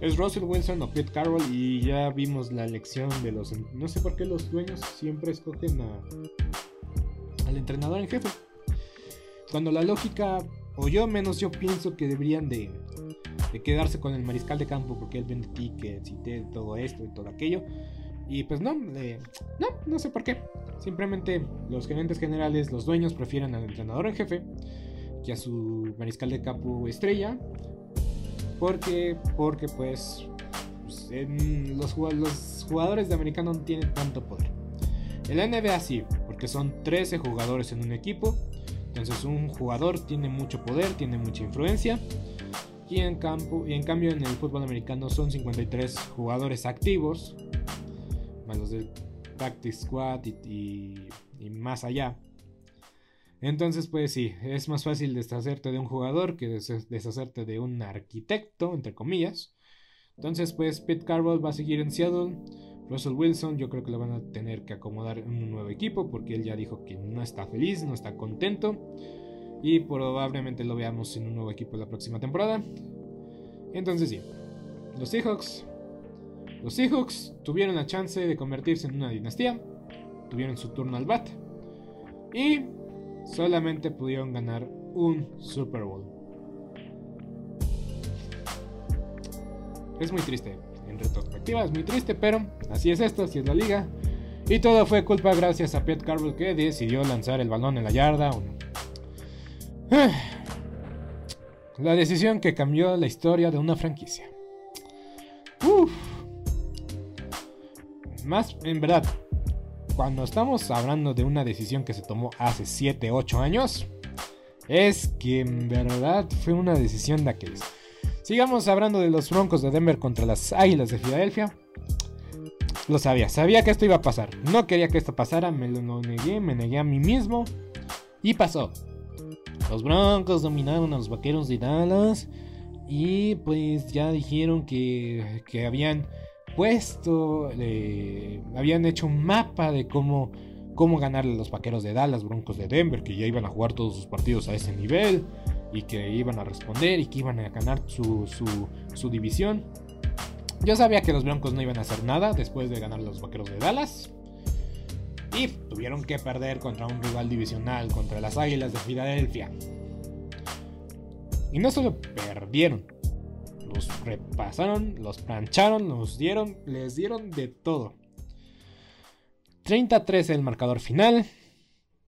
Es Russell Wilson o Pete Carroll y ya vimos la elección de los... No sé por qué los dueños siempre escogen a, al entrenador en jefe. Cuando la lógica, o yo menos yo pienso que deberían de, quedarse con el mariscal de campo porque él vende tickets y todo esto y todo aquello. Y pues no, no, no sé por qué. Simplemente los gerentes generales, los dueños prefieren al entrenador en jefe que a su mariscal de campo estrella. Porque, porque pues, pues los, los, jugadores de americano no tienen tanto poder. En la NBA sí, porque son 13 jugadores en un equipo. Entonces un jugador tiene mucho poder, tiene mucha influencia. Y en, campo, y en cambio en el fútbol americano son 53 jugadores activos. a los del Practice Squad y, y más allá. Entonces, pues sí, es más fácil deshacerte de un jugador que deshacerte de un arquitecto, entre comillas. Entonces, pues Pete Carroll va a seguir en Seattle. Russell Wilson, yo creo que lo van a tener que acomodar en un nuevo equipo porque él ya dijo que no está feliz, no está contento. Y probablemente lo veamos en un nuevo equipo la próxima temporada. Entonces, sí, los Seahawks. Los Seahawks tuvieron la chance de convertirse en una dinastía. Tuvieron su turno al bat. Y solamente pudieron ganar un Super Bowl. Es muy triste, en retrospectiva es muy triste, pero así es esto, así es la liga. Y todo fue culpa gracias a Pete Carroll que decidió lanzar el balón en la yarda La decisión que cambió la historia de una franquicia. Más, en verdad, cuando estamos hablando de una decisión que se tomó hace 7, 8 años, es que en verdad fue una decisión de aquellos. Sigamos hablando de los Broncos de Denver contra las Águilas de Filadelfia. Lo sabía, sabía que esto iba a pasar. No quería que esto pasara, me lo negué, me negué a mí mismo. Y pasó. Los Broncos dominaron a los Vaqueros de Dallas. Y pues ya dijeron que, que habían puesto, habían hecho un mapa de cómo, cómo ganarle a los vaqueros de Dallas, Broncos de Denver, que ya iban a jugar todos sus partidos a ese nivel y que iban a responder y que iban a ganar su, su, división. Yo sabía que los Broncos no iban a hacer nada después de ganar a los vaqueros de Dallas. Y tuvieron que perder contra un rival divisional, contra las Águilas de Filadelfia. Y no solo perdieron, los repasaron, los plancharon, los dieron, les dieron de todo. 33 el marcador final.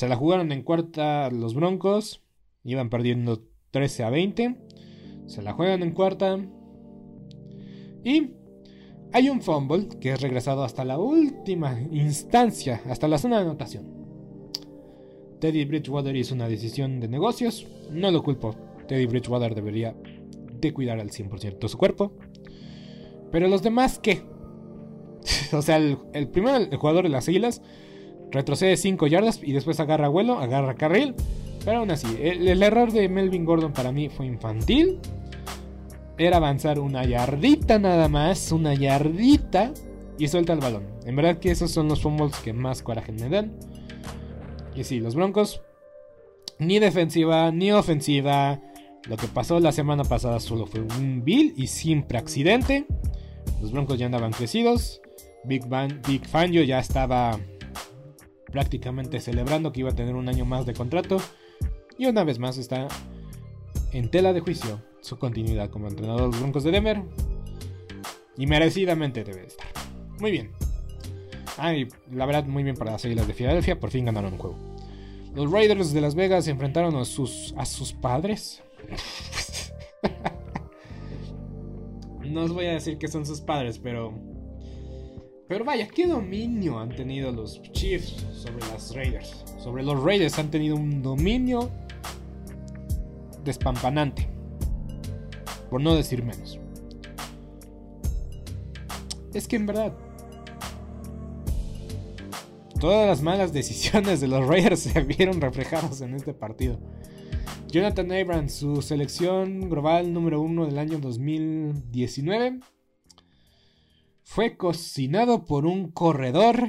Se la jugaron en cuarta los Broncos. Iban perdiendo 13 a 20. Se la juegan en cuarta. Y hay un fumble que es regresado hasta la última instancia, hasta la zona de anotación. Teddy Bridgewater hizo una decisión de negocios. No lo culpo. Teddy Bridgewater debería de cuidar al 100% su cuerpo. Pero los demás, ¿qué? o sea, el, el primero, el jugador de las Águilas retrocede 5 yardas y después agarra vuelo, agarra carril. Pero aún así, el, error de Melvin Gordon para mí fue infantil. Era avanzar una yardita nada más, una yardita y suelta el balón. En verdad que esos son los fumbles que más coraje me dan. Y sí, los Broncos, ni defensiva ni ofensiva. Lo que pasó la semana pasada solo fue un bill y siempre accidente. Los Broncos ya andaban crecidos. Big, Bang, Big Fangio ya estaba prácticamente celebrando que iba a tener un año más de contrato y una vez más está en tela de juicio su continuidad como entrenador de los Broncos de Denver y merecidamente debe estar. Muy bien. Ay, la verdad, muy bien para las Águilas de Filadelfia, por fin ganaron un juego. Los Raiders de Las Vegas se enfrentaron a sus, a sus padres. no os voy a decir que son sus padres, pero Pero vaya, ¿qué dominio han tenido los Chiefs sobre las Raiders? Sobre los Raiders han tenido un dominio despampanante. Por no decir menos. Es que en verdad, todas las malas decisiones de los Raiders se vieron reflejadas en este partido. Jonathan Abrams, su selección global número uno del año 2019, fue cocinado por un corredor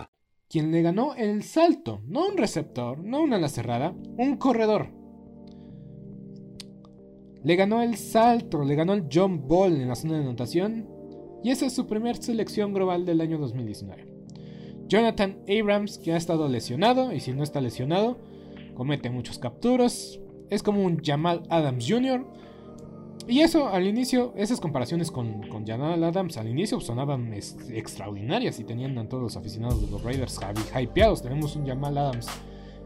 quien le ganó el salto, no un receptor, no una ala cerrada, un corredor. Le ganó el salto, le ganó el jump ball en la zona de anotación y esa es su primer selección global del año 2019. Jonathan Abrams, que ha estado lesionado y si no está lesionado, comete muchos capturas, es como un Jamal Adams Jr., y eso al inicio, esas comparaciones con, con Jamal Adams al inicio sonaban extraordinarias y tenían a todos los aficionados de los Raiders hypeados. Tenemos un Jamal Adams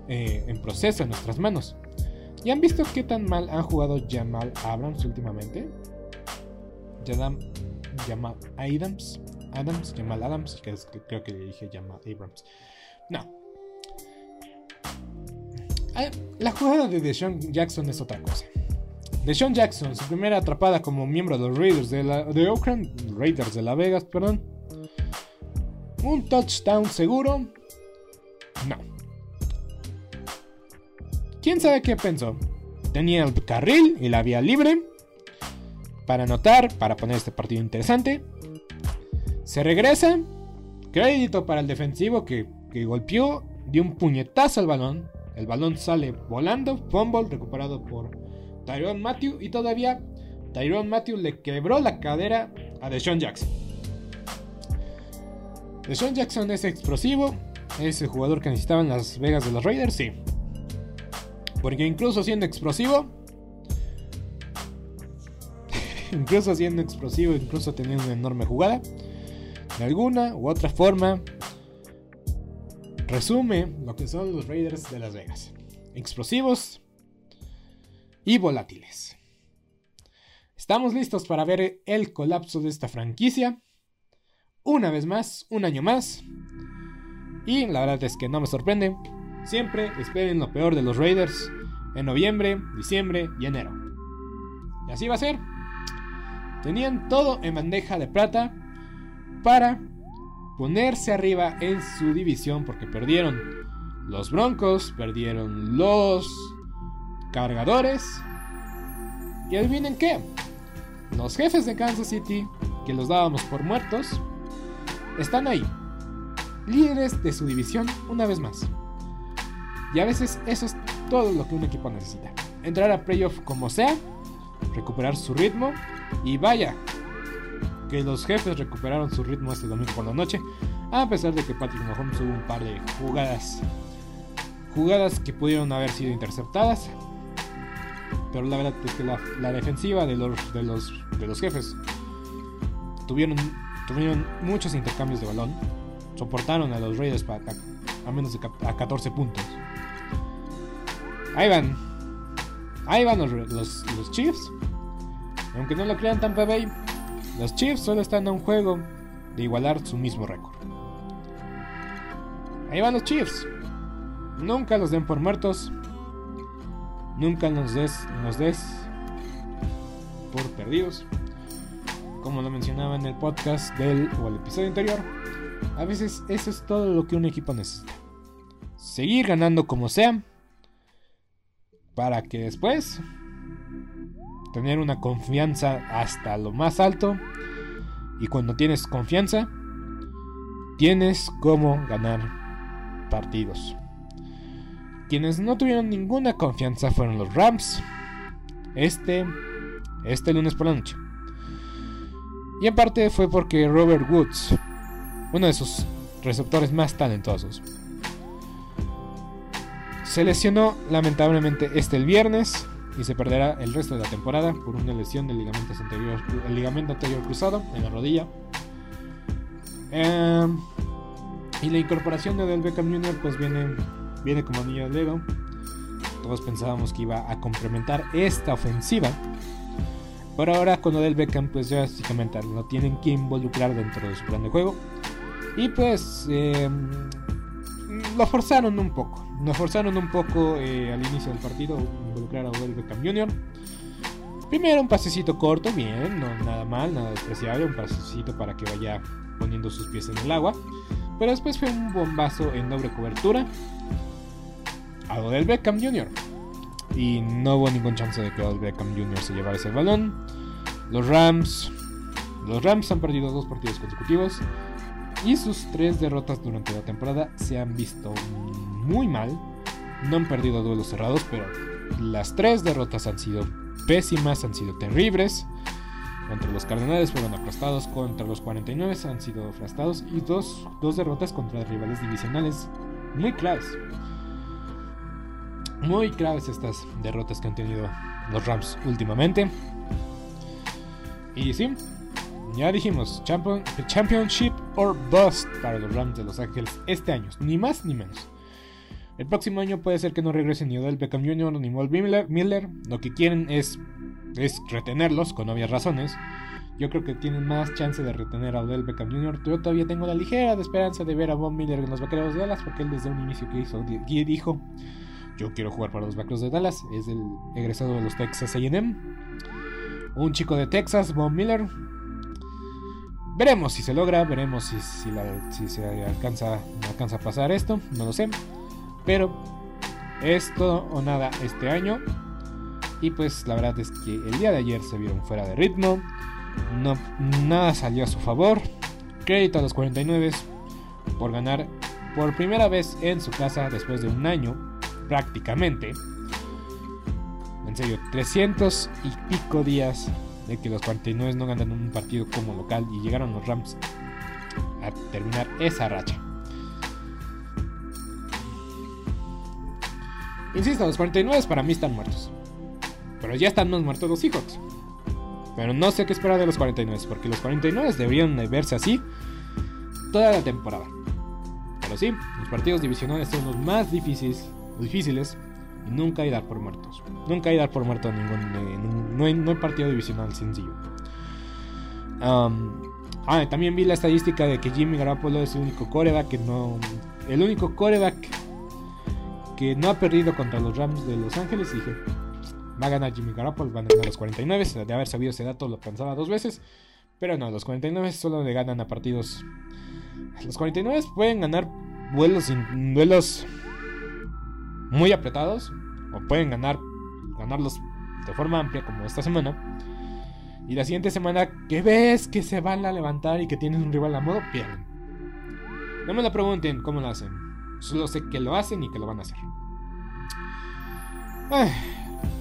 eh, en proceso en nuestras manos. ¿Y han visto qué tan mal han jugado Jamal Abrams últimamente? Jamal Adams. Adams, Jamal Adams, creo que le dije Jamal Abrams. No. Ah, la jugada de Deshaun Jackson es otra cosa. Sean Jackson, su primera atrapada como miembro de los Raiders de, la, de Oakland, Raiders de la Vegas, perdón. Un touchdown seguro. No. ¿Quién sabe qué pensó? Tenía el carril y la vía libre para anotar, para poner este partido interesante. Se regresa. Crédito para el defensivo que, que golpeó, dio un puñetazo al balón. El balón sale volando, fumble recuperado por Tyrone Matthew y todavía Tyrone Matthew le quebró la cadera a Deshaun Jackson. Deshaun Jackson es explosivo, es el jugador que necesitaban las Vegas de los Raiders, sí. Porque incluso siendo explosivo, incluso siendo explosivo, incluso teniendo una enorme jugada, de alguna u otra forma, resume lo que son los Raiders de Las Vegas. Explosivos, y volátiles. Estamos listos para ver el colapso de esta franquicia. Una vez más, un año más. Y la verdad es que no me sorprende. Siempre esperen lo peor de los Raiders en noviembre, diciembre y enero. Y así va a ser. Tenían todo en bandeja de plata para ponerse arriba en su división porque perdieron los Broncos, perdieron los cargadores. Y adivinen qué, los jefes de Kansas City, que los dábamos por muertos, están ahí, líderes de su división una vez más. Y a veces eso es todo lo que un equipo necesita. Entrar a playoff como sea, recuperar su ritmo y vaya, que los jefes recuperaron su ritmo este domingo por la noche, a pesar de que Patrick Mahomes tuvo un par de jugadas, jugadas que pudieron haber sido interceptadas, pero la verdad es que la, defensiva de los, de los, de los jefes tuvieron, tuvieron muchos intercambios de balón. Soportaron a los Raiders para, a, menos de a 14 puntos. Ahí van. Ahí van los, los, Chiefs. Aunque no lo crean Tampa Bay, los Chiefs solo están a un juego de igualar su mismo récord. Ahí van los Chiefs. Nunca los den por muertos. Nunca nos des, nos des por perdidos. Como lo mencionaba en el podcast del o el episodio anterior, a veces eso es todo lo que un equipo necesita. Seguir ganando como sea para que después tener una confianza hasta lo más alto y cuando tienes confianza tienes como ganar partidos. Quienes no tuvieron ninguna confianza fueron los Rams. Este, este lunes por la noche. Y en parte fue porque Robert Woods uno de sus receptores más talentosos. Se lesionó lamentablemente este el viernes y se perderá el resto de la temporada por una lesión del ligamento anterior, el ligamento anterior cruzado en la rodilla. Em, y la incorporación de Odell Beckham Jr. pues viene, viene como anillo al dedo. Todos pensábamos que iba a complementar esta ofensiva. Pero ahora con Odell Beckham pues ya básicamente lo tienen que involucrar dentro de su plan de juego. Y pues em, lo forzaron un poco. Lo forzaron un poco eh, al inicio del partido involucrar a Odell Beckham Jr. Primero un pasecito corto, bien, no nada mal, nada despreciable, un pasecito para que vaya poniendo sus pies en el agua. Pero después fue un bombazo en doble cobertura a Odell Beckham Jr. Y no hubo ningún chance de que Odell Beckham Jr. se llevara ese balón. Los Rams. Los Rams han perdido dos partidos consecutivos. Y sus tres derrotas durante la temporada se han visto muy mal. No han perdido duelos cerrados, pero las tres derrotas han sido pésimas, han sido terribles. Contra los Cardenales fueron aplastados, contra los 49 han sido aplastados y dos, dos derrotas contra rivales divisionales muy claves. Muy claves estas derrotas que han tenido los Rams últimamente. Y sí, ya dijimos, Championship or Bust para los Rams de Los Ángeles este año, ni más ni menos. El próximo año puede ser que no regresen ni Odell Beckham Jr. ni Walt Miller. Lo que quieren es, es retenerlos, con obvias razones. Yo creo que tienen más chance de retener a Odell Beckham Jr. Yo todavía tengo la ligera de esperanza de ver a Von Miller en los Vaqueros de Dallas, porque él desde un inicio que hizo dijo, yo quiero jugar para los Vaqueros de Dallas. Es el egresado de los Texas A&M. Un chico de Texas, Von Miller. Veremos si se logra, veremos si, si, se alcanza, alcanza a pasar esto, no lo sé. Pero es todo o nada este año. Y pues la verdad es que el día de ayer se vieron fuera de ritmo. No, nada salió a su favor. Crédito a los 49 por ganar por primera vez en su casa después de un año, prácticamente. En serio, 300 y pico días de que los 49 no ganan un partido como local y llegaron los Rams a terminar esa racha. Insisto, los 49 para mí están muertos. Pero ya están más muertos los Seahawks. Pero no sé qué esperar de los 49, porque los 49 deberían de verse así toda la temporada. Pero sí, los partidos divisionales son los más difíciles, difíciles y nunca hay dar por muertos. Nunca hay dar por muerto ningún, eh, no, hay, partido divisional sencillo. ah, también vi la estadística de que Jimmy Garoppolo es el único coreback que no, el único coreback que no ha perdido contra los Rams de Los Ángeles. Dije, va a ganar Jimmy Garoppolo, van a ganar los 49. De haber sabido ese dato lo pensaba dos veces. Pero no, los 49 solo le ganan a partidos. Los 49 pueden ganar vuelos, duelos muy apretados. O pueden ganar ganarlos de forma amplia como esta semana. Y la siguiente semana que ves que se van a levantar y que tienen un rival a modo, pierden. No me lo pregunten cómo lo hacen. Solo sé que lo hacen y que lo van a hacer.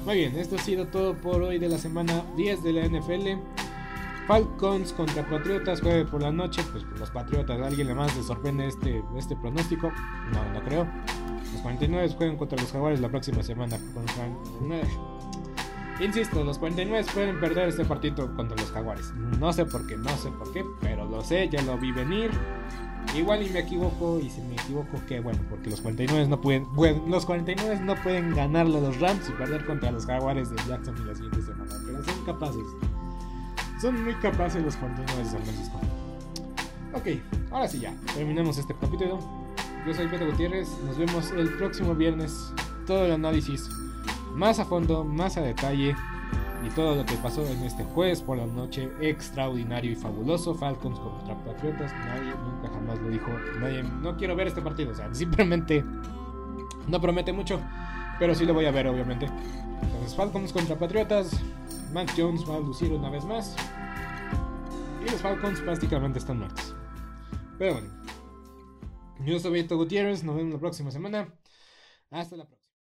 muy bien, esto ha sido todo por hoy de la semana 10 de la NFL. Falcons contra Patriotas, jueves por la noche. Pues los Patriotas, ¿a alguien más le sorprende este, este pronóstico? No, no creo. Los 49 juegan contra los Jaguares la próxima semana. Insisto, los 49 pueden perder este partido contra los Jaguares. No sé por qué, no sé por qué, pero lo sé, ya lo vi venir. Igual y me equivoco, y si me equivoco, que bueno, porque los 49 no pueden, los 49 no pueden ganarle a los Rams y perder contra los Jaguares de Jackson la siguiente semana, pero son capaces. Son muy capaces los 49 de San Francisco. Ok, ahora sí ya, terminamos este capítulo. Yo soy Pedro Gutiérrez, nos vemos el próximo viernes. Todo el análisis más a fondo, más a detalle y todo lo que pasó en este jueves por la noche extraordinario y fabuloso. Falcons contra Patriotas, nadie nunca jamás lo dijo. Nadie, no quiero ver este partido, o sea, simplemente no promete mucho, pero sí lo voy a ver, obviamente. Entonces, Falcons contra Patriotas, Matt Jones va a lucir una vez más. Y los Falcons prácticamente están muertos. Pero bueno, yo soy Beto Gutiérrez, nos vemos la próxima semana. Hasta la próxima.